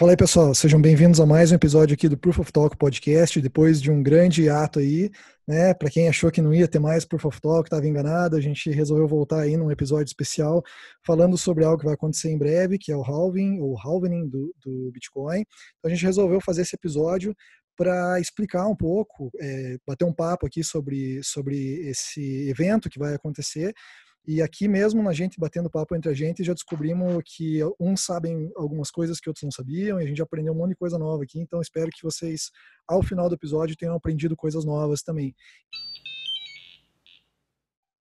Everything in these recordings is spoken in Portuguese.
Fala aí, pessoal. Sejam bem-vindos a mais um episódio aqui do Proof of Talk Podcast. Depois de um grande ato aí, né? Para quem achou que não ia ter mais Proof of Talk, estava enganado. A gente resolveu voltar aí num episódio especial falando sobre algo que vai acontecer em breve, que é o halving ou halvening do, do Bitcoin. Então a gente resolveu fazer esse episódio para explicar um pouco, é, bater um papo aqui sobre, sobre esse evento que vai acontecer e aqui mesmo, na gente batendo papo entre a gente, já descobrimos que uns sabem algumas coisas que outros não sabiam, e a gente aprendeu um monte de coisa nova aqui. Então, espero que vocês, ao final do episódio, tenham aprendido coisas novas também.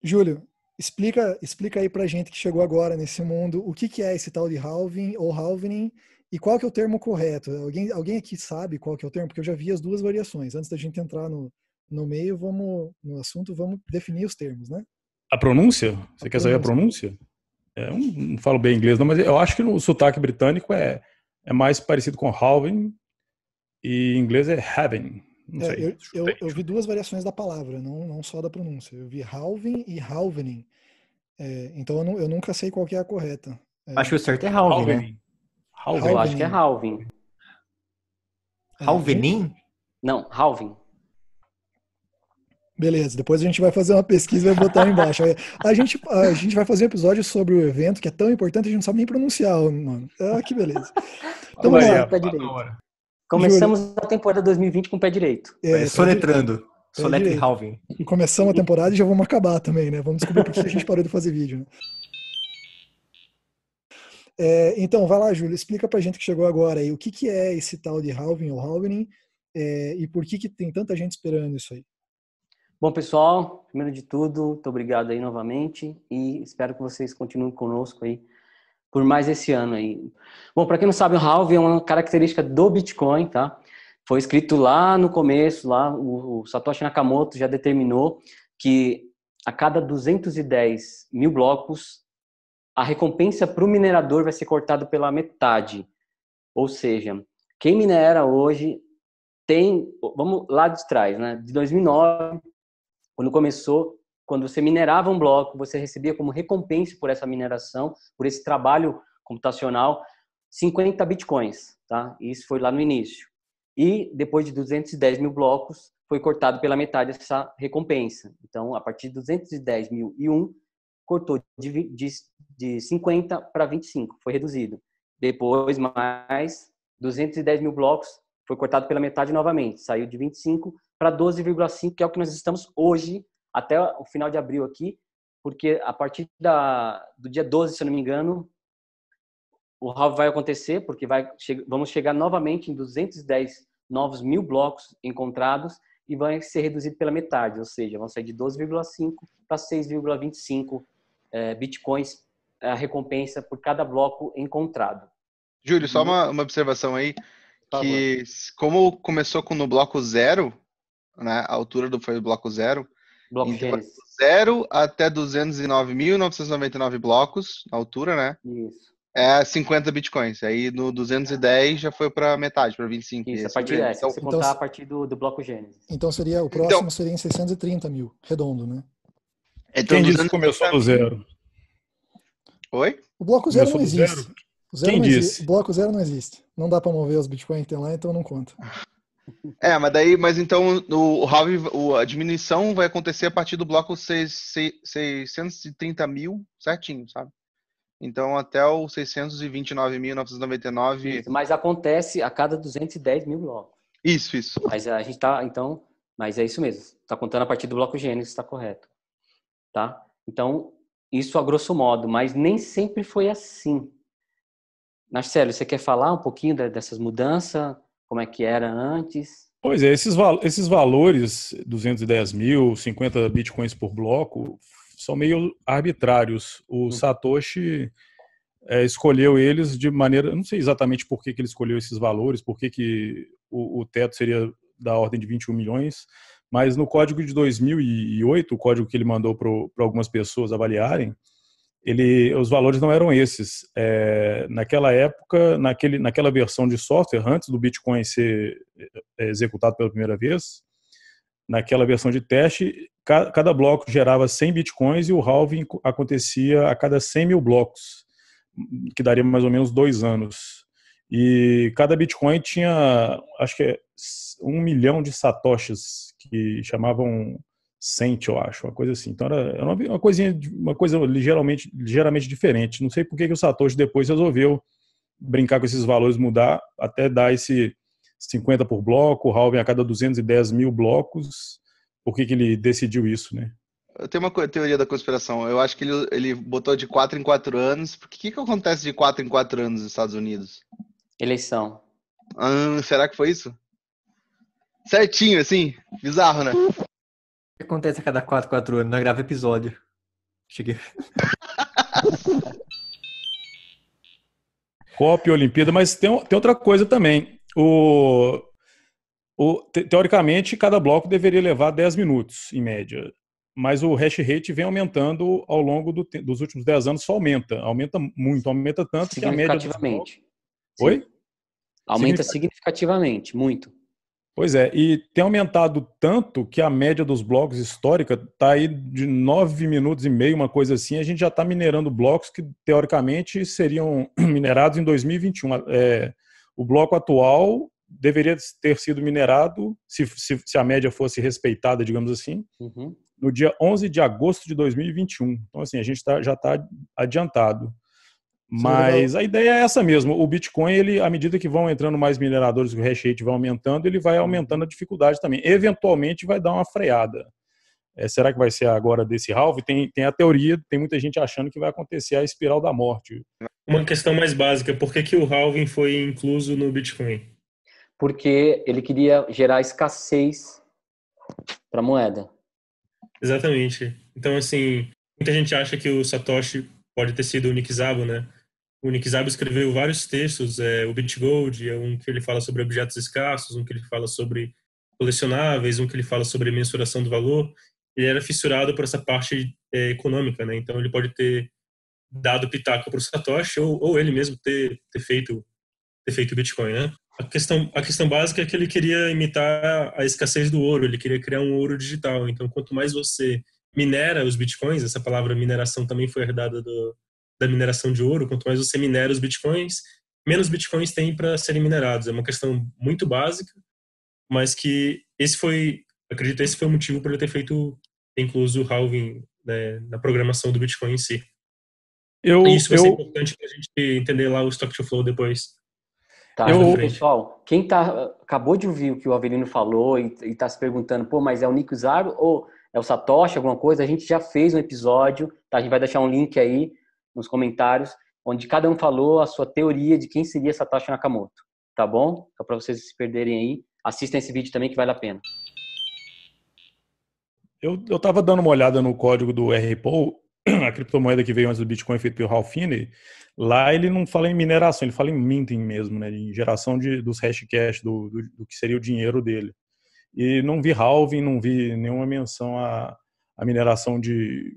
Júlio, explica, explica aí pra gente que chegou agora nesse mundo, o que, que é esse tal de halving ou halvening e qual que é o termo correto? Alguém, alguém aqui sabe qual que é o termo? Porque eu já vi as duas variações. Antes da gente entrar no, no meio, vamos no assunto, vamos definir os termos, né? A pronúncia? Você a quer pronúncia. saber a pronúncia? É, eu não falo bem inglês, não, mas eu acho que no sotaque britânico é, é mais parecido com halving e em inglês é heaven. Não é, sei. Eu, eu, eu, vi duas variações da palavra, não, não só da pronúncia. Eu vi halving e halvening. É, então eu, não, eu, nunca sei qual que é a correta. É, acho que o certo é halving, né? Halving. Eu acho que é halving. Halvening? Não, halving. Beleza, depois a gente vai fazer uma pesquisa e vai botar aí embaixo. A gente, a gente vai fazer um episódio sobre o evento, que é tão importante, a gente não sabe nem pronunciar, mano. Ah, que beleza. Então, vamos lá. Pé direito. Começamos Júlio. a temporada 2020 com o pé direito. É, soletrando. Soletre Halving. Começamos a temporada e já vamos acabar também, né? Vamos descobrir por que a gente parou de fazer vídeo. Né? É, então, vai lá, Júlio, explica pra gente que chegou agora aí, o que, que é esse tal de halving ou halvening é, e por que, que tem tanta gente esperando isso aí? Bom, pessoal, primeiro de tudo, muito obrigado aí novamente e espero que vocês continuem conosco aí por mais esse ano aí. Bom, para quem não sabe, o halving é uma característica do Bitcoin, tá? Foi escrito lá no começo, lá o, Satoshi Nakamoto já determinou que a cada 210 mil blocos, a recompensa para o minerador vai ser cortada pela metade. Ou seja, quem minera hoje tem, vamos lá de trás, né? De 2009 quando começou, quando você minerava um bloco, você recebia como recompensa por essa mineração, por esse trabalho computacional, 50 bitcoins, tá? Isso foi lá no início. E depois de 210 mil blocos, foi cortado pela metade essa recompensa. Então, a partir de 210 mil e um, cortou de, de, de 50 para 25, foi reduzido. Depois, mais 210 mil blocos, foi cortado pela metade novamente, saiu de 25 para 12,5, que é o que nós estamos hoje, até o final de abril aqui, porque a partir da, do dia 12, se eu não me engano, o halve vai acontecer, porque vai, vamos chegar novamente em 210 novos mil blocos encontrados e vai ser reduzido pela metade, ou seja, vão sair de 12,5 para 6,25 é, bitcoins a recompensa por cada bloco encontrado. Júlio, só uma, uma observação aí, que como começou com no bloco zero, né? A altura do foi o bloco zero. Bloco então, zero até 209.999 blocos, na altura, né? Isso. É 50 bitcoins. Aí no 210 já foi para metade, para 25. Isso, a partir, é, então, se você contar então, a partir do, do bloco Gênesis. Então seria, o próximo então, seria em 630 mil, redondo, né? Então, Quem disse que começou do zero? Oi? O bloco zero começou não existe. Zero? O zero Quem não disse? Existe. O bloco zero não existe. Não dá para mover os bitcoins que tem lá, então não conta. É, mas daí, mas então o, o a diminuição vai acontecer a partir do bloco 6, 630 mil certinho, sabe? Então até o 629.999. Mas acontece a cada 210 mil blocos. Isso, isso. Mas a gente tá, então, mas é isso mesmo. Tá contando a partir do bloco Gênesis, está correto. Tá? Então, isso a grosso modo, mas nem sempre foi assim. Marcelo, você quer falar um pouquinho dessas mudanças? Como é que era antes. Pois é, esses, esses valores, 210 mil, 50 bitcoins por bloco, são meio arbitrários. O hum. Satoshi é, escolheu eles de maneira. Não sei exatamente por que, que ele escolheu esses valores, por que, que o, o teto seria da ordem de 21 milhões, mas no código de 2008, o código que ele mandou para algumas pessoas avaliarem, ele, os valores não eram esses. É, naquela época, naquele, naquela versão de software, antes do Bitcoin ser é, executado pela primeira vez, naquela versão de teste, cada, bloco gerava 100 Bitcoins e o halving acontecia a cada 100 mil blocos, que daria mais ou menos dois anos. E cada Bitcoin tinha, acho que é um milhão de satoshis que chamavam cent, eu acho, uma coisa assim. Então era, uma, uma coisinha, uma coisa ligeiramente, ligeiramente diferente. Não sei por que, que o Satoshi depois resolveu brincar com esses valores, mudar, até dar esse 50 por bloco, o halving a cada 210 mil blocos. Por que, que ele decidiu isso, né? Eu tenho uma teoria da conspiração. Eu acho que ele, ele botou de 4 em 4 anos. O que, que acontece de 4 em 4 anos nos Estados Unidos? Eleição. Ah, será que foi isso? Certinho, assim? Bizarro, né? O que acontece a cada 4, 4 anos? Não grava episódio. Cheguei. Copa Olimpíada, mas tem, tem outra coisa também. O, o, teoricamente, cada bloco deveria levar 10 minutos, em média. Mas o hash rate vem aumentando ao longo do, dos últimos 10 anos, só aumenta. Aumenta muito, aumenta tanto que a média. Significativamente. Oi? Aumenta significativamente, muito. Pois é, e tem aumentado tanto que a média dos blocos histórica está aí de 9 minutos e meio, uma coisa assim. A gente já está minerando blocos que, teoricamente, seriam minerados em 2021. É, o bloco atual deveria ter sido minerado, se, se, se a média fosse respeitada, digamos assim, uhum. no dia 11 de agosto de 2021. Então, assim, a gente tá, já está adiantado. Mas a ideia é essa mesmo. O Bitcoin, ele, à medida que vão entrando mais mineradores, o hash rate vai aumentando, ele vai aumentando a dificuldade também. Eventualmente vai dar uma freada. É, será que vai ser agora desse halve? Tem, tem a teoria, tem muita gente achando que vai acontecer a espiral da morte. Uma questão mais básica, por que, que o halving foi incluso no Bitcoin? Porque ele queria gerar escassez para a moeda. Exatamente. Então, assim, muita gente acha que o Satoshi pode ter sido o Nick Szabo, né? O Nick escreveu vários textos, é, o BitGold é um que ele fala sobre objetos escassos, um que ele fala sobre colecionáveis, um que ele fala sobre mensuração do valor. Ele era fissurado por essa parte é, econômica, né? Então ele pode ter dado pitaco para o Satoshi ou, ou, ele mesmo ter, ter feito ter feito Bitcoin, né? A questão a questão básica é que ele queria imitar a escassez do ouro, ele queria criar um ouro digital. Então quanto mais você minera os bitcoins, essa palavra mineração também foi herdada do, da mineração de ouro, quanto mais você minera os bitcoins, menos bitcoins tem para serem minerados. É uma questão muito básica, mas que esse foi, acredito, esse foi o motivo por ele ter feito, incluso o halving né, na programação do Bitcoin em si. Eu, e isso vai eu... ser importante para a gente entender lá o stock to flow depois. Tá, eu... pessoal, quem tá, acabou de ouvir o que o Avelino falou e está se perguntando, pô, mas é o Nico Zaro ou é o Satoshi, alguma coisa? A gente já fez um episódio, tá? A gente vai deixar um link aí nos comentários, onde cada um falou a sua teoria de quem seria Satoshi Nakamoto, tá bom? Só para vocês se perderem aí, assistam esse vídeo também que vale a pena. Eu, eu tava dando uma olhada no código do RPO, a criptomoeda que veio antes do Bitcoin feito pelo Ralph Finney, lá ele não fala em mineração, ele fala em minting mesmo, né, em geração de, dos hashcash, do, do, do que seria o dinheiro dele. E não vi halving, não vi nenhuma menção à, à mineração de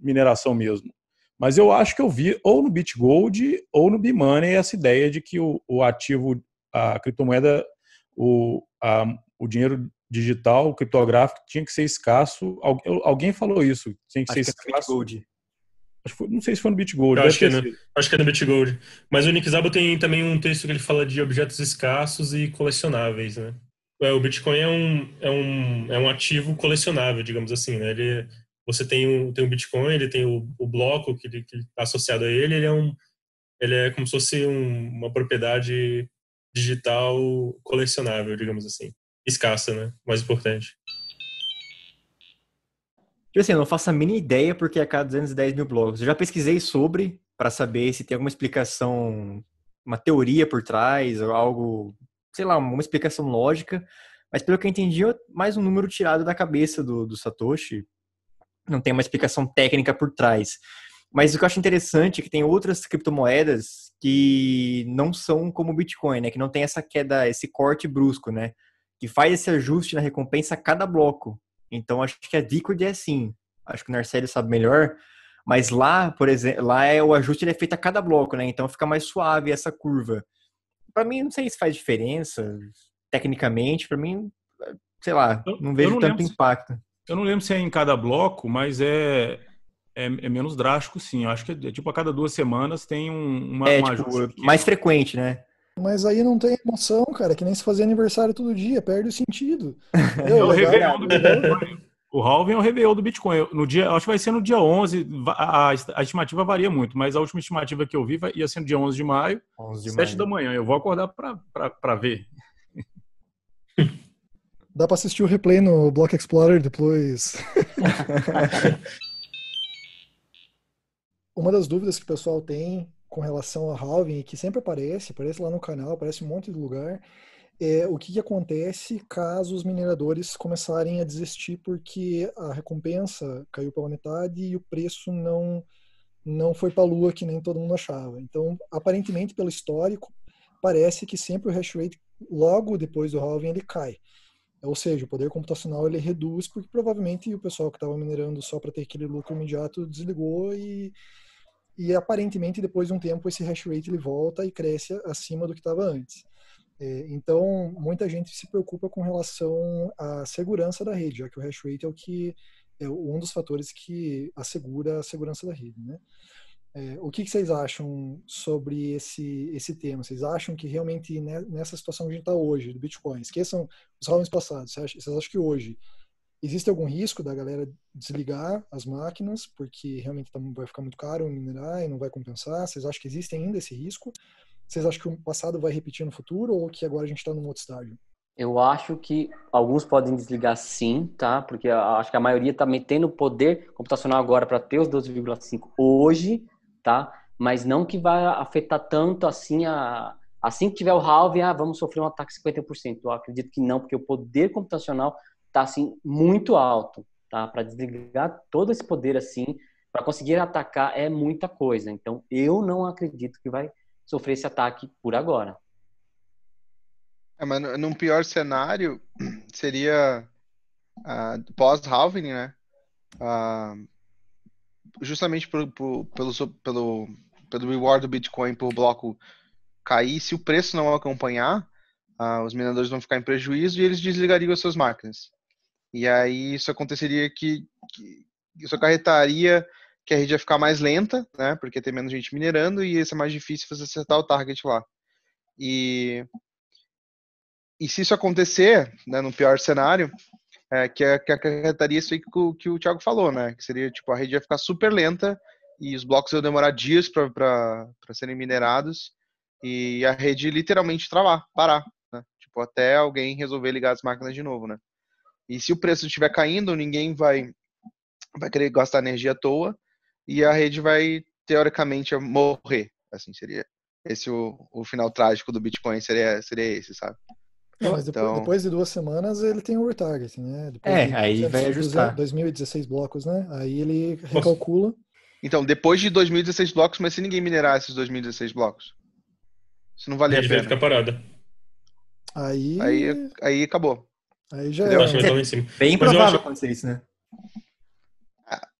mineração mesmo. Mas eu acho que eu vi ou no BitGold ou no BMoney essa ideia de que o, o ativo, a criptomoeda, o, a, o dinheiro digital, o criptográfico, tinha que ser escasso. Alguém falou isso, tinha que acho ser que é escasso. BitGold. Não sei se foi no BitGold. Acho que, é no, acho que é no BitGold. Mas o Nick Szabo tem também um texto que ele fala de objetos escassos e colecionáveis, né? É, o Bitcoin é um, é, um, é um ativo colecionável, digamos assim, né? Ele, você tem um, tem um Bitcoin, ele tem o, o bloco que está associado a ele, ele é, um, ele é como se fosse um, uma propriedade digital colecionável, digamos assim. Escassa, né? Mais importante. Tipo assim, eu não faço a mínima ideia porque é a cada 210 mil blocos. Eu já pesquisei sobre para saber se tem alguma explicação, uma teoria por trás, ou algo sei lá, uma explicação lógica, mas pelo que eu entendi, é mais um número tirado da cabeça do, do Satoshi. Não tem uma explicação técnica por trás. Mas o que eu acho interessante é que tem outras criptomoedas que não são como o Bitcoin, né? Que não tem essa queda, esse corte brusco, né? Que faz esse ajuste na recompensa a cada bloco. Então acho que a Decred é assim. Acho que o Narcélio sabe melhor. Mas lá, por exemplo, lá é o ajuste ele é feito a cada bloco, né? Então fica mais suave essa curva para mim, não sei se faz diferença tecnicamente. Para mim, sei lá, não vejo não tanto impacto. Eu não lembro se é em cada bloco, mas é, é, é, menos drástico, sim. Eu acho que é, tipo a cada duas semanas tem um, uma, é, um tipo, mais frequente, né? Mas aí não tem emoção, cara, que nem se fazer aniversário todo dia, perde o sentido. É o Réveillon do Bitcoin. O halving é o Réveillon do Bitcoin. No dia, acho que vai ser no dia 11, a, a, estimativa varia muito, mas a última estimativa que eu vi vai, ia ser no dia 11 de maio, 11 de 7 maio. da manhã. Eu vou acordar para ver. Dá para assistir o replay no Block Explorer depois. Uma das dúvidas que o pessoal tem com relação ao halving, que sempre aparece, aparece lá no canal, aparece um monte de lugar, é o que, que acontece caso os mineradores começarem a desistir porque a recompensa caiu pela metade e o preço não não foi para a lua que nem todo mundo achava. Então, aparentemente, pelo histórico, parece que sempre o hash rate logo depois do halving ele cai. Ou seja, o poder computacional ele reduz porque provavelmente o pessoal que estava minerando só para ter aquele lucro imediato desligou e e aparentemente depois de um tempo esse hash rate ele volta e cresce acima do que estava antes. É, então, muita gente se preocupa com relação à segurança da rede, já que o hash rate é o que é um dos fatores que assegura a segurança da rede, né? É, o que, que, vocês acham sobre esse esse tema? Vocês acham que realmente nessa situação que a gente está hoje do Bitcoin, esqueçam os rounds passados, vocês acham, vocês acham que hoje Existe algum risco da galera desligar as máquinas, porque realmente tá, vai ficar muito caro minerar e não vai compensar? Vocês acham que existe ainda esse risco? Vocês acham que o passado vai repetir no futuro ou que agora a gente está num outro estágio? Eu acho que alguns podem desligar sim, tá? Porque acho que a maioria está metendo poder computacional agora para ter os 12,5 hoje, tá? Mas não que vai afetar tanto assim a assim que tiver o halving, ah, vamos sofrer um ataque 50%. Eu acredito que não, porque o poder computacional tá assim muito alto, tá? Para desligar todo esse poder assim, para conseguir atacar é muita coisa. Então, eu não acredito que vai sofrer esse ataque por agora. É, mas num pior cenário seria uh, pós-halving, né? Uh, justamente por, por, pelo, pelo, pelo reward do Bitcoin por bloco cair, se o preço não acompanhar, uh, os mineradores vão ficar em prejuízo e eles desligariam as suas máquinas. E aí isso aconteceria que, que isso acarretaria que a rede ia ficar mais lenta, né? Porque tem menos gente minerando e ia ser mais difícil você acertar o target lá. E, e se isso acontecer, né, no pior cenário, é, que, que acarretaria isso aí que o, que o Thiago falou, né? Que seria, tipo, a rede ia ficar super lenta e os blocos iam demorar dias para serem minerados e a rede literalmente travar, parar, né? Tipo, até alguém resolver ligar as máquinas de novo, né? E se o preço estiver caindo, ninguém vai, vai querer gastar energia à toa e a rede vai, teoricamente, morrer. Assim, seria esse o, o final trágico do Bitcoin, seria, seria esse, sabe? Não, mas depois, então... depois, de duas semanas ele tem o um retarget, né? Depois é, de, aí vai ajustar. 2016 blocos, né? Aí ele recalcula. Então, depois de 2016 blocos, mas se ninguém minerar esses 2016 blocos, isso não valia a pena. Vai ficar parada. Aí... aí, aí acabou. Aí já eu é. acho que em cima. Bem provável acho... acontecer isso, né?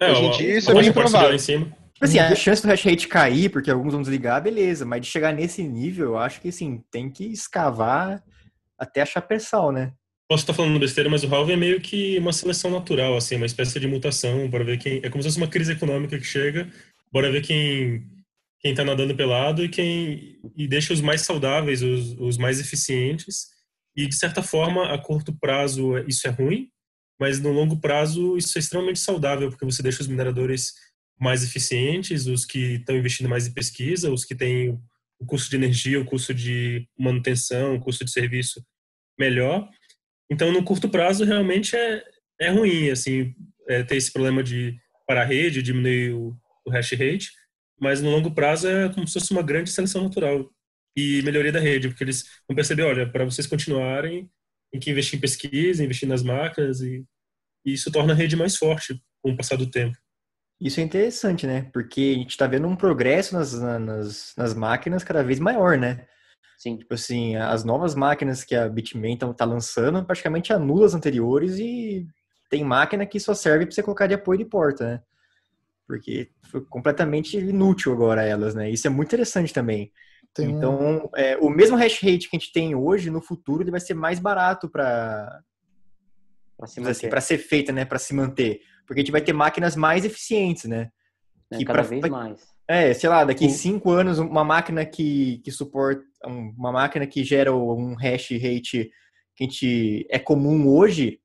É, Hoje em dia isso é bem provável. Em cima. Tipo assim, a chance do hash rate cair, porque alguns vão desligar, beleza. Mas de chegar nesse nível, eu acho que assim, tem que escavar até achar pressão, né? Posso estar falando besteira, mas o halving é meio que uma seleção natural, assim, uma espécie de mutação para ver quem. É como se fosse uma crise econômica que chega, bora ver quem quem tá nadando pelado e quem e deixa os mais saudáveis, os, os mais eficientes e, de certa forma, a curto prazo isso é ruim, mas no longo prazo isso é extremamente saudável, porque você deixa os mineradores mais eficientes, os que estão investindo mais em pesquisa, os que têm o custo de energia, o custo de manutenção, o custo de serviço melhor. Então, no curto prazo, realmente é, é ruim, assim, é, ter esse problema de parar a rede, diminuir o, o hash rate, mas no longo prazo é como se fosse uma grande seleção natural e melhoria da rede, porque eles vão perceber, olha, para vocês continuarem, tem que investir em pesquisa, investir nas máquinas e, e isso torna a rede mais forte com o passar do tempo. Isso é interessante, né? Porque a gente está vendo um progresso nas, nas, nas máquinas cada vez maior, né? Sim. Tipo assim, as novas máquinas que a Bitmain está lançando praticamente anulam as anteriores e tem máquina que só serve para você colocar de apoio de porta, né? Porque foi completamente inútil agora elas, né? Isso é muito interessante também. Tem então, é, o mesmo hash rate que a gente tem hoje, no futuro, ele vai ser mais barato para para assim, ser feita, né, para se manter, porque a gente vai ter máquinas mais eficientes, né? né? Que Cada pra- vez mais. É, sei lá, daqui O- cinco anos, uma máquina que, que suporta, um- uma máquina que gera um hash rate que a gente é comum hoje,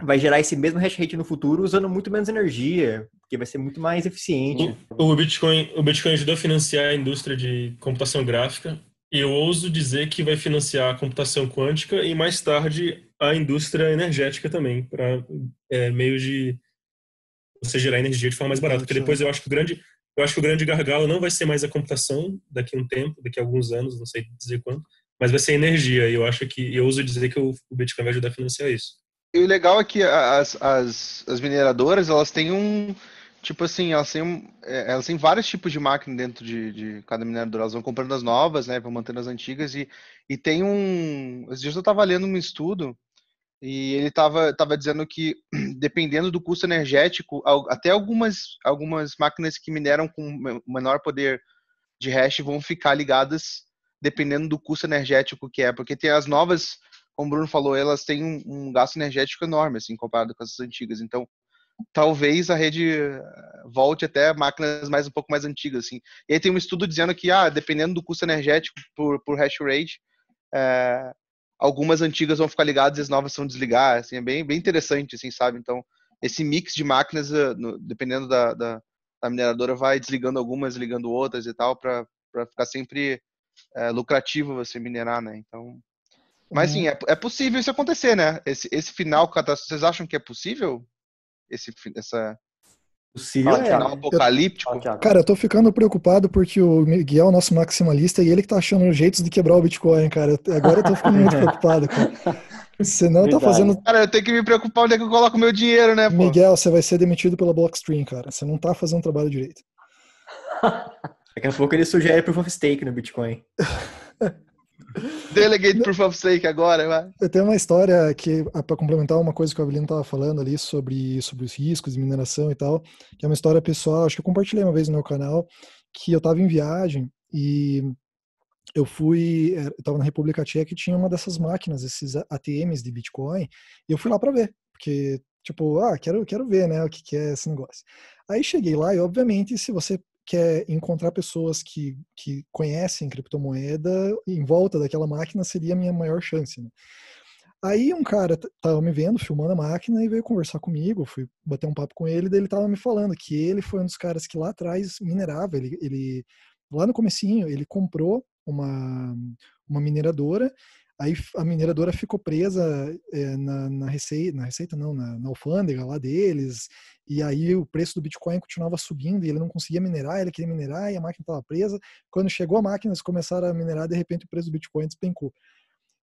vai gerar esse mesmo hash rate no futuro usando muito menos energia, porque vai ser muito mais eficiente. O, o Bitcoin, o Bitcoin ajudou a financiar a indústria de computação gráfica e eu ouso dizer que vai financiar a computação quântica e mais tarde a indústria energética também, para meio de você gerar energia de forma mais barata. Porque depois eu acho que o grande eu acho que o grande gargalo não vai ser mais a computação daqui a um tempo, daqui a alguns anos, não sei dizer quanto, mas vai ser a energia. E eu acho que eu ouso dizer que o Bitcoin vai ajudar a financiar isso. E o legal é que as, as, as mineradoras, elas têm um. Tipo assim, elas têm, um- é, elas têm vários tipos de máquina dentro de, de cada mineradora. Elas vão comprando as novas, né? Vão mantendo as antigas. E, e tem um. Esses dias eu estava lendo um estudo e ele estava tava dizendo que, dependendo do custo energético, até algumas, algumas máquinas que mineram com me- menor poder de hash vão ficar ligadas dependendo do custo energético que é. Porque tem as novas como o Bruno falou, elas têm um, um gasto energético enorme, assim, comparado com as antigas. Então, talvez a rede eh, volte até máquinas mais um pouco mais antigas, assim. E aí tem um estudo dizendo que, ah, dependendo do custo energético por, por hash rate, eh, algumas antigas vão ficar ligadas e as novas vão desligar, assim, é bem, bem interessante, assim, sabe? Então, esse mix de máquinas, eh, dependendo da, da, da mineradora, vai desligando algumas, ligando outras e tal, para ficar sempre eh, lucrativo você minerar, né? Então, mas sim, é, é possível isso acontecer, né? Esse, esse final catastrófico, vocês acham que é possível? Esse, essa, Possível Fala, é. Final apocalíptico? Thiago. Cara, eu tô ficando preocupado porque o Miguel é o nosso maximalista e ele que tá achando jeitos de quebrar o Bitcoin, cara. Eu- Agora eu tô ficando muito preocupado, cara. Senão tá Verdade. fazendo. Cara, eu tenho que me preocupar onde é que eu coloco meu dinheiro, né, pô? Miguel, você vai ser demitido pela Blockstream, cara. Você não tá fazendo o trabalho direito. Daqui a pouco ele sugere proof of stake no Bitcoin. Delegate Proof of Stake agora, vai. Eu tenho uma história que, para complementar uma coisa que o Avelino estava falando ali sobre, sobre os riscos de mineração e tal, que é uma história pessoal, acho que eu compartilhei uma vez no meu canal, que eu estava em viagem e eu fui, eh, eu estava na República Tcheca e tinha uma dessas máquinas, esses ATMs de Bitcoin, e eu fui lá para ver, porque, tipo, ah, quero, quero ver, né, o que, que é esse negócio. Aí cheguei lá e, obviamente, se você quer encontrar pessoas que, que conhecem criptomoeda em volta daquela máquina seria a minha maior chance. Né? Aí um cara tava me vendo, filmando a máquina e veio conversar comigo, fui bater um papo com ele, daí ele tava me falando que ele foi um dos caras que lá atrás minerava, ele, ele lá no comecinho, ele comprou uma, uma mineradora, aí a mineradora ficou presa eh, na, na receita, na receita não, na, na alfândega lá deles, e aí o preço do Bitcoin continuava subindo e ele não conseguia minerar, ele queria minerar e a máquina estava presa. Quando chegou a máquina, eles começaram a minerar, de repente o preço do Bitcoin despencou.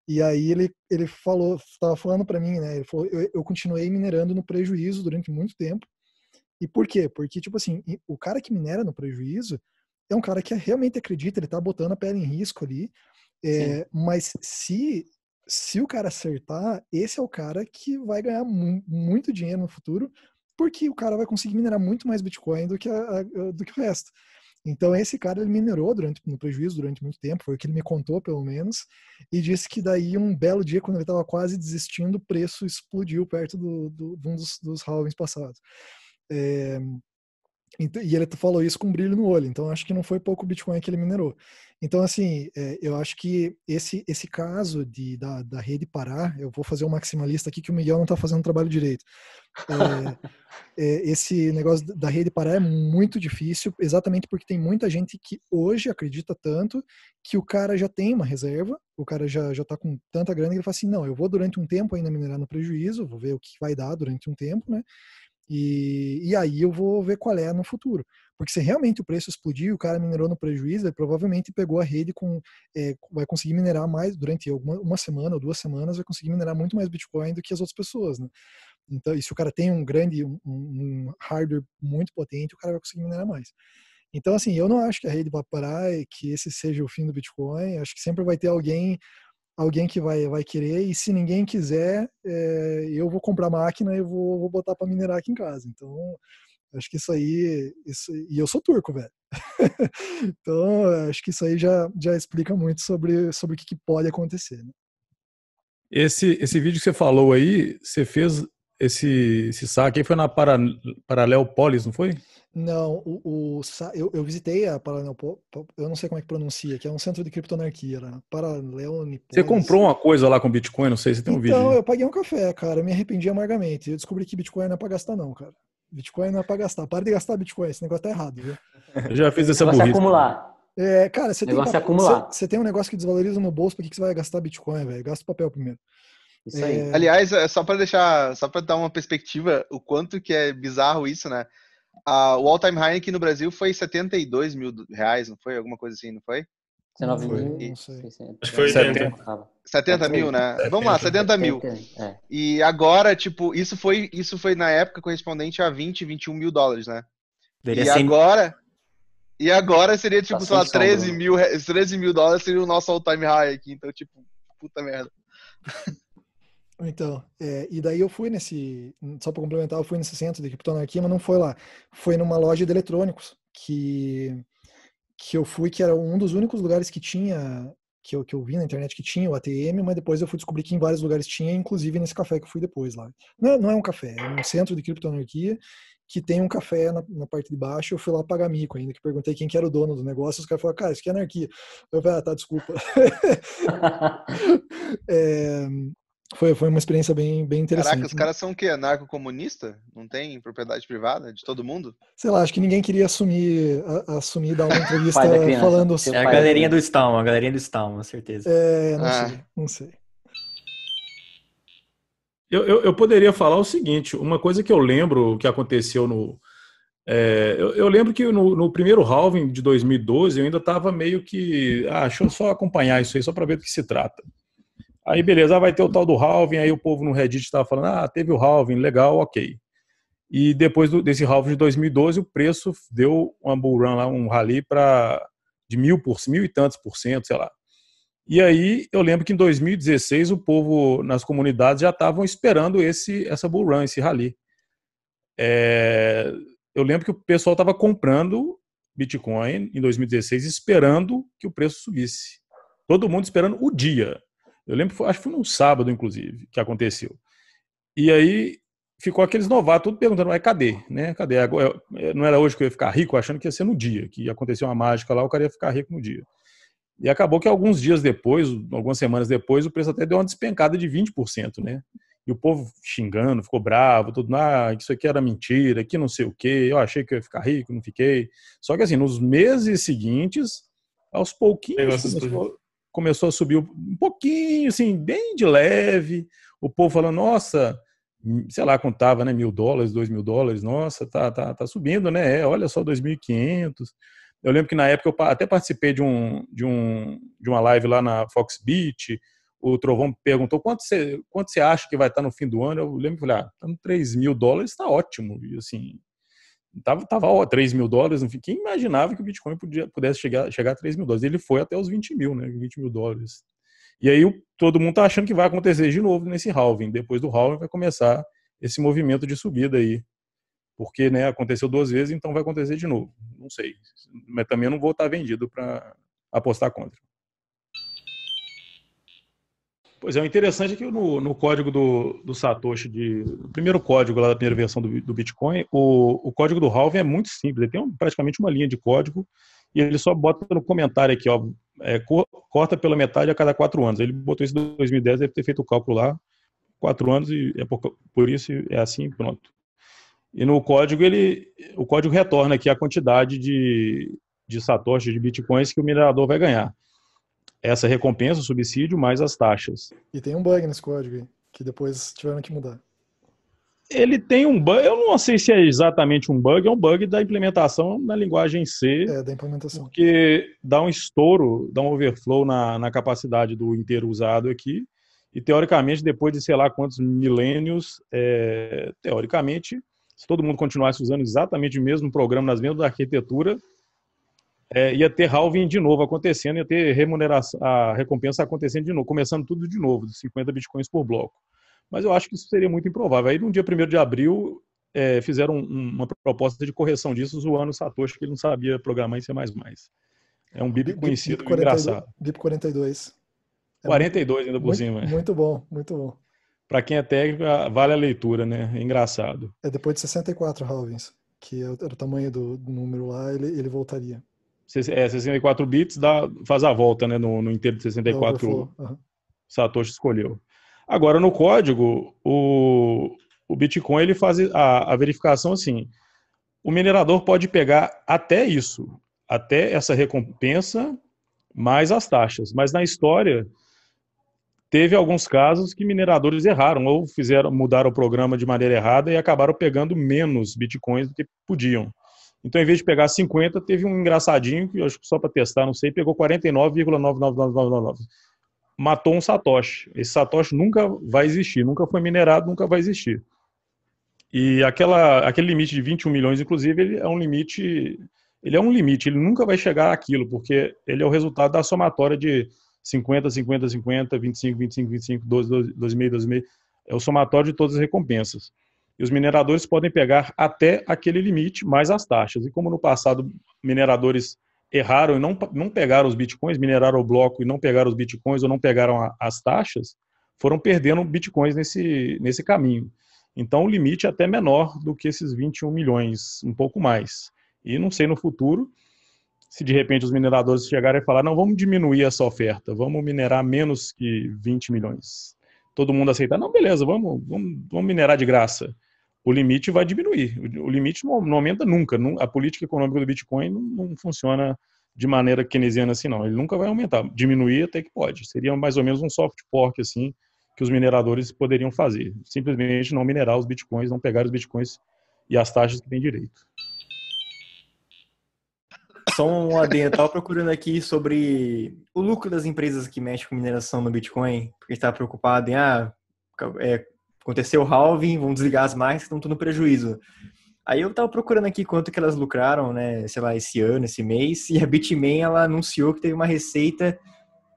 E aí ele, ele falou, estava falando para mim, né? Ele falou, eu, eu continuei minerando no prejuízo durante muito tempo. E por quê? Porque, tipo assim, o cara que minera no prejuízo é um cara que realmente acredita, ele tá botando a pele em risco ali. É, mas se, se o cara acertar, esse é o cara que vai ganhar mu- muito dinheiro no futuro, porque o cara vai conseguir minerar muito mais Bitcoin do que, a- a- do que o resto. Então esse cara ele minerou durante no prejuízo durante muito tempo, foi o que ele me contou pelo menos, e disse que daí um belo dia quando ele estava quase desistindo, o preço explodiu perto do, do- de um dos, dos halvings passados. É, e ele falou isso com um brilho no olho, então acho que não foi pouco Bitcoin que ele minerou. Então, assim, é, eu acho que esse, esse caso de, da, da rede parar, eu vou fazer um maximalista aqui que o Miguel não está fazendo o trabalho direito. É, é, esse negócio da rede parar é muito difícil, exatamente porque tem muita gente que hoje acredita tanto que o cara já tem uma reserva, o cara já, já tá com tanta grana que ele fala assim, não, eu vou durante um tempo ainda minerar no prejuízo, vou ver o que vai dar durante um tempo, né? E, e aí eu vou ver qual é no futuro. Porque se realmente o preço explodir, o cara minerou no prejuízo, ele provavelmente pegou a rede com. é, vai conseguir minerar mais durante alguma, uma semana ou duas semanas, vai conseguir minerar muito mais Bitcoin do que as outras pessoas, né? Então, e se o cara tem um grande, um, um hardware muito potente, o cara vai conseguir minerar mais. Então, assim, eu não acho que a rede vai parar e que esse seja o fim do Bitcoin. Acho que sempre vai ter alguém alguém que vai, vai querer, e se ninguém quiser, é, eu vou comprar máquina e vou, vou botar para minerar aqui em casa. Então, acho que isso aí. Isso, e eu sou turco, velho. então, acho que isso aí já, já explica muito sobre, sobre o que, que pode acontecer. Né? Esse, esse vídeo que você falou aí, você fez esse, esse saque aí foi na para, Paralelpolis, não foi? Não, o, o eu, eu, visitei a Paralelpolis, eu não sei como é que pronuncia, que é um centro de criptonarquia, né? Paralelpolis. Você comprou uma coisa lá com Bitcoin, não sei se tem um então, vídeo. Então, eu paguei um café, cara, eu me arrependi amargamente. Eu descobri que Bitcoin não é pra gastar não, cara. Bitcoin não é pra gastar. Para de gastar Bitcoin, esse negócio tá errado, viu? Eu já fiz essa burrice. acumular. É, cara, você tem, é acumular. Você, você tem um negócio que desvaloriza no bolso, por que, que você vai gastar Bitcoin, velho? Gasta papel primeiro. Isso aí. É... Aliás, é só para deixar, só para dar uma perspectiva, o quanto que é bizarro isso, né? Ah, o all-time high aqui no Brasil foi 72 mil reais, não foi? Alguma coisa assim, não foi? 19 mil. Não sei. Acho que foi 70. 70 mil, né? Vamos lá, 70 mil. É. E agora, tipo, isso foi, isso foi na época correspondente a 20, 21 mil dólares, né? Deveria e ser... agora. E agora seria, tipo, tá sei lá, 13 mil, 13 mil dólares seria o nosso all-time high aqui. Então, tipo, puta merda. Então, é, e daí eu fui nesse, só para complementar, eu fui nesse centro de criptonarquia, mas não foi lá. Foi numa loja de eletrônicos que que eu fui, que era um dos únicos lugares que tinha, que eu, que eu vi na internet que tinha o ATM, mas depois eu fui descobrir que em vários lugares tinha, inclusive nesse café que eu fui depois lá. Não, é, não é um café, é um centro de criptonarquia que tem um café na, na, parte de baixo. Eu fui lá pagar mico ainda, que perguntei quem que era o dono do negócio. Os caras falaram, cara, isso aqui é anarquia. Eu falei, ah, tá, desculpa. é, foi, foi uma experiência bem, bem interessante. Caraca, os né? caras são o quê? Anarco-comunista? Não tem propriedade privada de todo mundo? Sei lá, acho que ninguém queria assumir, a, assumir dar uma entrevista falando... É a galerinha do Stalma, a galerinha do Stalma, certeza. É, não ah. sei, não sei. Eu, eu, eu, poderia falar o seguinte, uma coisa que eu lembro que aconteceu no... É, eu, eu, lembro que no, no, primeiro halving de 2012 eu ainda estava meio que... Ah, deixa eu só acompanhar isso aí, só para ver do que se trata. Aí, beleza, vai ter o tal do halving, aí o povo no Reddit estava falando, ah, teve o halving, legal, ok. E depois do, desse halving de 2012, o preço deu uma bull run lá, um rally para de mil por mil e tantos por cento, sei lá. E aí eu lembro que em 2016 o povo nas comunidades já estavam esperando esse essa bull run, esse rally. É, eu lembro que o pessoal estava comprando Bitcoin em 2016 esperando que o preço subisse. Todo mundo esperando o dia. Eu lembro, acho que foi num sábado, inclusive, que aconteceu. E aí ficou aqueles novatos tudo perguntando, mas cadê? Né? Cadê? Não era hoje que eu ia ficar rico, achando que ia ser no dia, que ia acontecer uma mágica lá, o cara ia ficar rico no dia. E acabou que alguns dias depois, algumas semanas depois, o preço até deu uma despencada de 20%, né? E o povo xingando, ficou bravo, tudo, ah, isso aqui era mentira, que não sei o quê, eu achei que eu ia ficar rico, não fiquei. Só que assim, nos meses seguintes, aos pouquinhos começou, começou a subir um pouquinho, assim, bem de leve. O povo falando, nossa, sei lá, contava, né, mil dólares, dois mil dólares, nossa, tá, tá, tá subindo, né? É, olha só, 2.500. Eu lembro que na época eu até participei de, um, de, um, de uma live lá na Foxbit. O Trovão perguntou quanto você, quanto você acha que vai estar no fim do ano. Eu lembro que falei, ah, tá no 3 mil dólares, está ótimo. E assim, Tava, tava ó, 3 mil dólares, enfim, quem imaginava que o Bitcoin podia, pudesse chegar, chegar a 3 mil dólares? Ele foi até os 20 mil, né? 20 mil dólares. E aí todo mundo tá achando que vai acontecer de novo nesse halving. Depois do halving vai começar esse movimento de subida aí. Porque né, aconteceu duas vezes, então vai acontecer de novo. Não sei. Mas também não vou estar vendido para apostar contra. Pois é, o interessante é que no, no código do, do Satoshi, de, no primeiro código lá da primeira versão do, do Bitcoin, o, o código do halving é muito simples. Ele tem um, praticamente uma linha de código e ele só bota no comentário aqui, ó, é, corta pela metade a cada quatro anos. Ele botou isso em 2010, deve ter feito o cálculo lá, quatro anos e é por, por isso é assim, pronto. E no código ele, o código retorna aqui a quantidade de, de satoshis de bitcoins que o minerador vai ganhar essa recompensa, o subsídio, mais as taxas. E tem um bug nesse código que depois tiveram que mudar. Ele tem um bug, eu não sei se é exatamente um bug, é um bug da implementação na linguagem C. É, da implementação. Porque dá um estouro, dá um overflow na, na capacidade do inteiro usado aqui. E teoricamente, depois de sei lá quantos milênios, é, teoricamente, se todo mundo continuasse usando exatamente o mesmo programa nas mesmas arquitetura, é, ia ter halving de novo acontecendo, ia ter remuneração, a recompensa acontecendo de novo, começando tudo de novo, de 50 bitcoins por bloco. Mas eu acho que isso seria muito improvável. Aí, no dia 1 de abril, é, fizeram um, uma proposta de correção disso, zoando o Satoshi, que ele não sabia programar em C++. É um BIP conhecido, BIP 42, engraçado. BIP 42. É 42 ainda por muito, cima. Muito bom, muito bom. para quem é técnico, vale a leitura, né? É engraçado. É depois de 64 halvings, que era o tamanho do, do número lá, ele, ele voltaria. É, 64 bits dá, faz a volta, né? No, no inteiro de 64 uhum. Satoshi escolheu. Agora, no código, o, o Bitcoin ele faz a, a verificação assim. O minerador pode pegar até isso, até essa recompensa, mais as taxas. Mas na história, teve alguns casos que mineradores erraram ou fizeram mudar o programa de maneira errada e acabaram pegando menos bitcoins do que podiam. Então, em vez de pegar 50, teve um engraçadinho que eu acho que só para testar, não sei, pegou 49,99999. Matou um satoshi. Esse satoshi nunca vai existir, nunca foi minerado, nunca vai existir. E aquela, aquele limite de 21 milhões, inclusive, ele é um limite, ele é um limite, ele nunca vai chegar àquilo, porque ele é o resultado da somatória de 50, 50, 50, 25, 25, 25, 12, 12, 12,5, 12,5. É o somatório de todas as recompensas. E os mineradores podem pegar até aquele limite, mais as taxas. E como no passado mineradores erraram e não, não pegaram os bitcoins, mineraram o bloco e não pegaram os bitcoins ou não pegaram a, as taxas, foram perdendo bitcoins nesse, nesse caminho. Então o limite é até menor do que esses 21 milhões, um pouco mais. E não sei no futuro, se de repente os mineradores chegarem e falar, não, vamos diminuir essa oferta, vamos minerar menos que 20 milhões. Todo mundo aceitar, não, beleza, vamos, vamos, vamos minerar de graça. O limite vai diminuir. O limite não, aumenta nunca. A política econômica do Bitcoin não, funciona de maneira keynesiana assim, não. Ele nunca vai aumentar. Diminuir até que pode. Seria mais ou menos um soft fork, assim, que os mineradores poderiam fazer. Simplesmente não minerar os bitcoins, não pegar os bitcoins e as taxas que têm direito só um adendo. Eu tava procurando aqui sobre o lucro das empresas que mexem com mineração no Bitcoin, porque estava preocupado em, ah, é, aconteceu o halving, vão desligar as máquinas, estão tudo no prejuízo. Aí eu tava procurando aqui quanto que elas lucraram, né, sei lá, esse ano, esse mês, e a Bitmain, ela anunciou que teve uma receita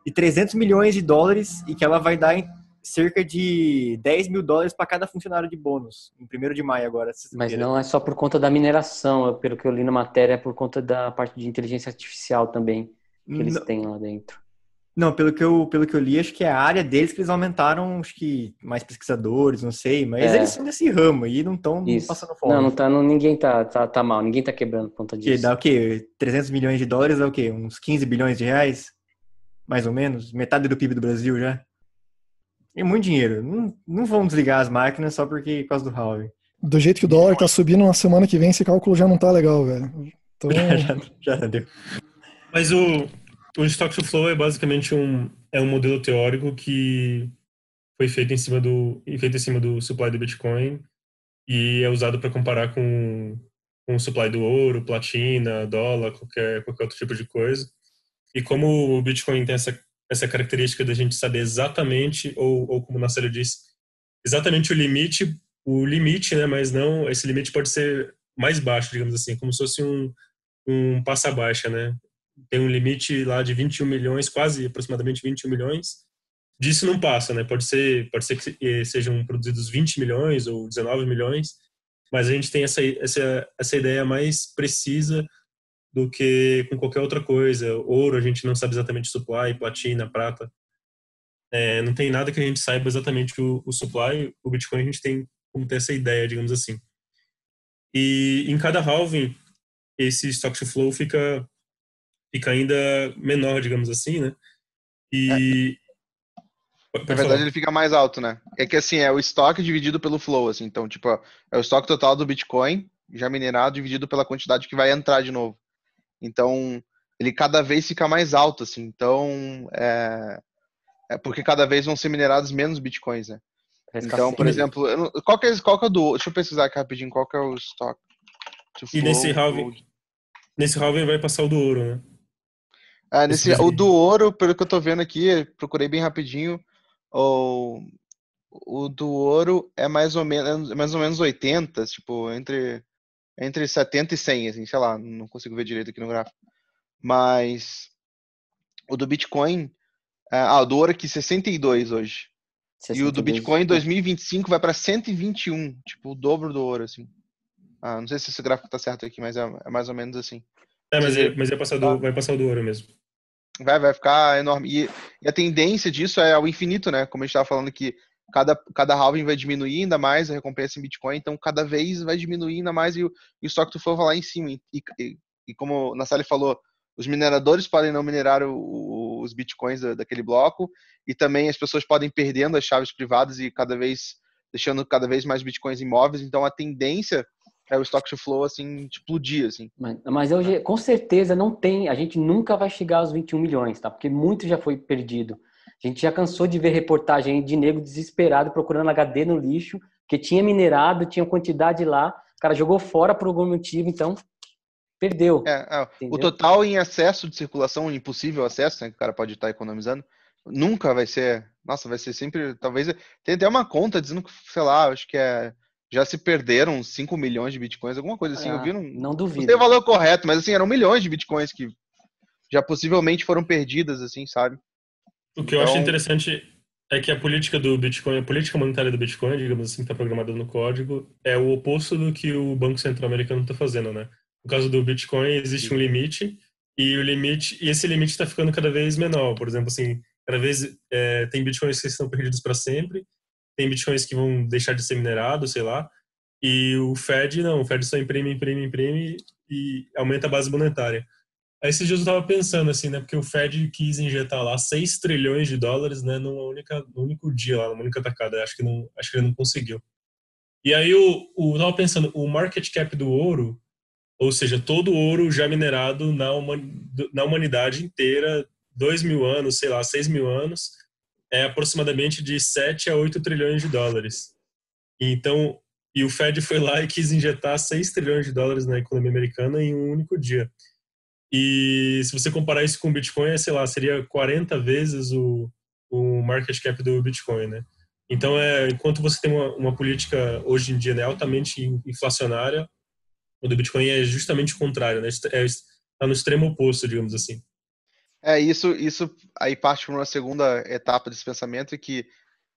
de 300 milhões de dólares e que ela vai dar cerca de 10 mil dólares para cada funcionário de bônus, em 1 de maio agora. Mas não é só por conta da mineração, pelo que eu li na matéria, é por conta da parte de inteligência artificial também que eles não, têm lá dentro. Não, pelo que, eu, pelo que eu li, acho que é a área deles que eles aumentaram, acho que mais pesquisadores, não sei, mas é. eles são desse ramo e não estão passando fome. Não, não tá, não, ninguém tá, tá, tá mal, ninguém tá quebrando por conta disso. Que dá o quê? 300 milhões de dólares dá o quê? Uns 15 bilhões de reais? Mais ou menos? Metade do PIB do Brasil já? É muito dinheiro. Não, não vão desligar as máquinas só porque por causa do halving. Do jeito que o dólar tá subindo na semana que vem, esse cálculo já não tá legal, velho. Então... já, já deu. Mas o, o Stock to Flow é basicamente um, é um modelo teórico que foi feito em cima do feito em cima do supply do Bitcoin e é usado para comparar com, com o supply do ouro, platina, dólar, qualquer, qualquer outro tipo de coisa. E como o Bitcoin tem essa essa característica da gente saber exatamente, ou, ou como o Marcelo disse, exatamente o limite, o limite, né, mas não, esse limite pode ser mais baixo, digamos assim, como se fosse um, um passa-baixa, né? Tem um limite lá de 21 milhões, quase aproximadamente 21 milhões, disso não passa, né? Pode ser, pode ser que eh, sejam produzidos 20 milhões ou 19 milhões, mas a gente tem essa, essa, essa ideia mais precisa do que com qualquer outra coisa. Ouro a gente não sabe exatamente o supply, platina, prata. É, não tem nada que a gente saiba exatamente o, o supply. O Bitcoin a gente tem como ter essa ideia, digamos assim. E em cada halving, esse stock to flow fica, fica ainda menor, digamos assim, né? E... É. Na verdade, ele fica mais alto, né? É que assim, é o estoque dividido pelo flow, assim. Então, tipo, é o estoque total do Bitcoin já minerado dividido pela quantidade que vai entrar de novo. Então, ele cada vez fica mais alto, assim. Então, é, é porque cada vez vão ser minerados menos bitcoins, né? Então, por exemplo, qual que, é, qual que é do. Deixa eu pesquisar aqui rapidinho qual que é o estoque. E nesse halving, nesse halving vai passar o do ouro, né? É, nesse, o do ouro, pelo que eu tô vendo aqui, procurei bem rapidinho, o, o do ouro é mais ou menos, mais ou menos 80, tipo, entre entre 70 e 100, assim, sei lá, não consigo ver direito aqui no gráfico. Mas o do Bitcoin, é, ah, o do ouro aqui 62 hoje. 62. E o do Bitcoin em 2025 vai para 121, tipo o dobro do ouro, assim. Ah, não sei se esse gráfico tá certo aqui, mas é, é mais ou menos assim. É, mas, é, mas é passar do, vai passar do ouro mesmo. Vai, vai ficar enorme. E, e, a tendência disso é ao infinito, né? Como a gente estava falando que cada, cada halving vai diminuir ainda mais a recompensa em Bitcoin, então cada vez vai diminuir ainda mais e o, e o estoque do flow vai lá em cima. E, e, e como o Nassali falou, os mineradores podem não minerar o, o, os bitcoins da, daquele bloco e também as pessoas podem perdendo as chaves privadas e cada vez deixando cada vez mais bitcoins imóveis. Então a tendência é o stock to flow assim explodir assim. Mas, mas eu com certeza não tem, a gente nunca vai chegar aos 21 milhões, tá? Porque muito já foi perdido. A gente já cansou de ver reportagem de nego desesperado procurando HD no lixo, que tinha minerado, tinha quantidade lá, o cara jogou fora por algum motivo, então perdeu. É, é, o total em acesso de circulação, impossível acesso, né, que o cara pode estar economizando, nunca vai ser. Nossa, vai ser sempre. Talvez. Tem até uma conta dizendo que, sei lá, acho que é. Já se perderam 5 milhões de bitcoins, alguma coisa assim. eu vi. Não, não duvido. Não tem o valor correto, mas assim, eram milhões de bitcoins que já possivelmente foram perdidas, assim, sabe? O que eu acho então interessante é que a política do Bitcoin, a política monetária do Bitcoin, digamos assim, que está programada no código, é o oposto do que o Banco Central Americano está fazendo, né? No caso do Bitcoin, existe um limite e o limite e esse limite está ficando cada vez menor. Por exemplo, assim, cada vez é, tem bitcoins que estão perdidos para sempre, tem bitcoins que vão deixar de ser minerados, sei lá. E o Fed não, o Fed só imprime, imprime, imprime e aumenta a base monetária. Aí esses dias eu estava pensando assim, né, porque o Fed quis injetar lá 6 trilhões de dólares, né, numa única, no único dia lá, numa única tacada. Acho que não, acho que ele não conseguiu. E aí o eu tava pensando, o market cap do ouro ou seja, todo o ouro já minerado na humanidade inteira, 2 mil anos, sei lá, 6 mil anos, é aproximadamente de 7 a 8 trilhões de dólares. Então, e o Fed foi lá e quis injetar 6 trilhões de dólares na economia americana em um único dia. E se você comparar isso com o Bitcoin, sei lá, seria 40 vezes o, o market cap do Bitcoin, né? Então, é, enquanto você tem uma, uma política hoje em dia né, altamente inflacionária, o do Bitcoin é justamente o contrário, né? Está é, no extremo oposto, digamos assim. É, isso, isso aí parte para uma segunda etapa desse pensamento, que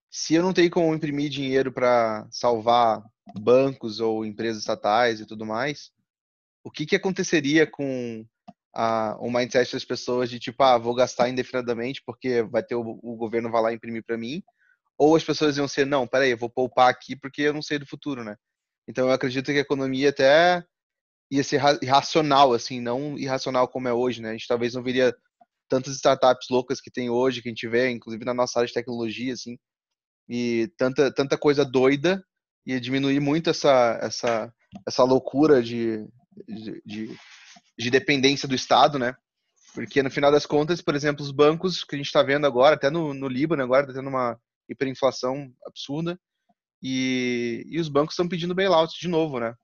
se eu não tenho como imprimir dinheiro para salvar bancos ou empresas estatais e tudo mais, o que, que aconteceria com a, o mindset das pessoas de tipo, ah, vou gastar indefinidamente porque vai ter o, o governo vai lá imprimir para mim, ou as pessoas iam ser, não, peraí, eu vou poupar aqui porque eu não sei do futuro, né? Então eu acredito que a economia até ia ser irracional, assim, não irracional como é hoje, né? A gente talvez não veria tantas startups loucas que tem hoje, que a gente vê, inclusive na nossa área de tecnologia, assim, e tanta, tanta coisa doida, ia diminuir muito essa, essa, essa loucura de, de, de, de dependência do Estado, né? Porque no final das contas, por exemplo, os bancos que a gente está vendo agora, até no, no Líbano agora, está tendo uma hiperinflação absurda, e, e os bancos estão pedindo bailout de novo, né?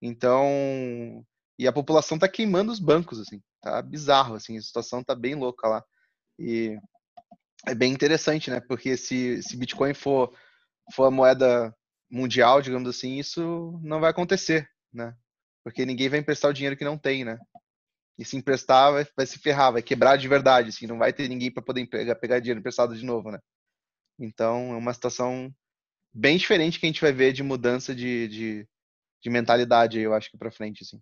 Então, e a população tá queimando os bancos, assim, tá bizarro, assim, a situação tá bem louca lá. E é bem interessante, né? Porque se, se Bitcoin for, for a moeda mundial, digamos assim, isso não vai acontecer, né? Porque ninguém vai emprestar o dinheiro que não tem, né? E se emprestar, vai, vai se ferrar, vai quebrar de verdade, assim, não vai ter ninguém para poder pegar, pegar dinheiro emprestado de novo, né? Então, é uma situação bem diferente que a gente vai ver de mudança de, de, de mentalidade, eu acho que para frente, assim.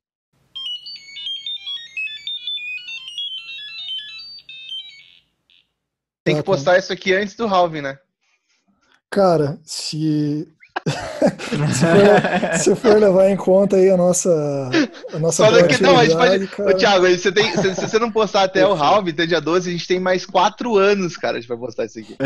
Tem que postar isso aqui antes do halving, né? Cara, se se, for, se, for, levar em conta aí a nossa a nossa Só que, não, a gente pode, cara... Ô, Thiago, você tem, se, se, você não postar até o halving, até dia 12, a gente tem mais quatro anos, cara, a gente vai postar isso aqui.